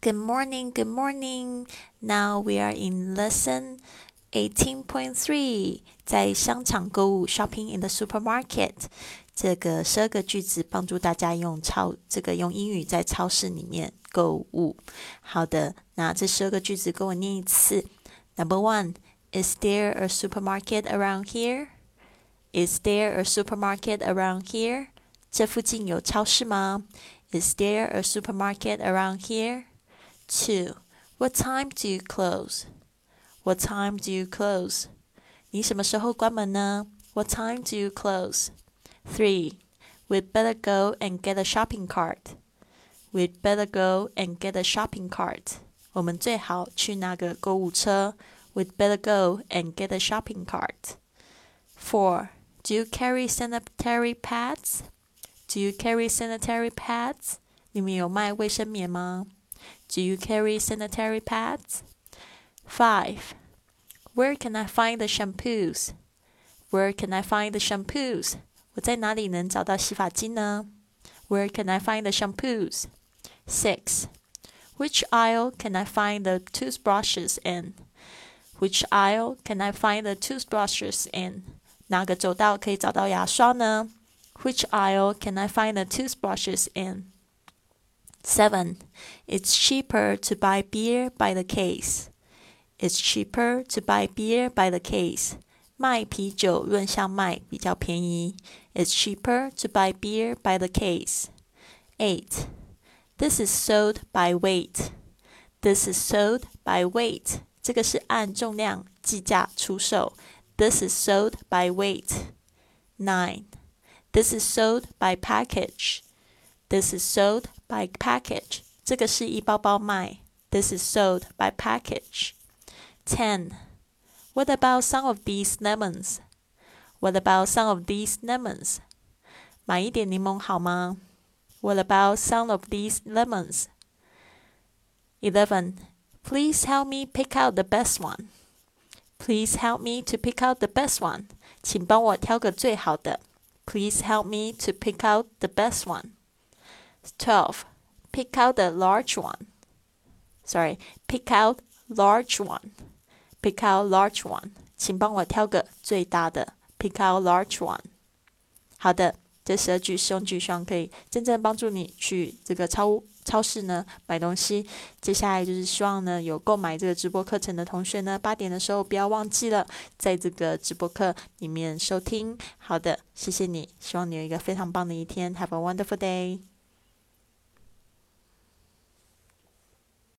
Good morning, good morning. Now we are in lesson eighteen point three，在商场购物 （shopping in the supermarket）。这个十二个句子帮助大家用超这个用英语在超市里面购物。好的，那这十二个句子跟我念一次。Number one, is there a supermarket around here? Is there a supermarket around here? 这附近有超市吗？Is there a supermarket around here? Two. What time do you close? What time do you close? 你什么时候关门呢？What time do you close? Three. We'd better go and get a shopping cart. We'd better go and get a shopping cart. 我们最好去拿个购物车。We'd better go and get a shopping cart. Four. Do you carry sanitary pads? Do you carry sanitary pads? 你们有卖卫生棉吗 ？do you carry sanitary pads? 5. Where can I find the shampoos? Where can I find the shampoos? 我在哪里能找到洗发精呢？Where can I find the shampoos? 6. Which aisle can I find the toothbrushes in? Which aisle can I find the toothbrushes in? 哪个走道可以找到牙刷呢？Which aisle can I find the toothbrushes in? 7. It's cheaper to buy beer by the case. It's cheaper to buy beer by the case. 卖啤酒论箱卖比较便宜。It's cheaper to buy beer by the case. 8. This is sold by weight. This is sold by weight. 这个是按重量计价出售。This is sold by weight. 9. This is sold by package. This is sold by package. 这个是一包包卖。This is sold by package. Ten. What about some of these lemons? What about some of these lemons? 买一点柠檬好吗？What about some of these lemons? Eleven. Please help me pick out the best one. Please help me to pick out the best one. 请帮我挑个最好的。Please help me to pick out the best one. 12. Pick out the large one. Sorry, pick out large one. Pick out large one. 请帮我挑个最大的。Pick out large one. 好的，这十二句实用句希望可以真正帮助你去这个超超市呢买东西。接下来就是希望呢有购买这个直播课程的同学呢，八点的时候不要忘记了在这个直播课里面收听。好的，谢谢你，希望你有一个非常棒的一天。Have a wonderful day.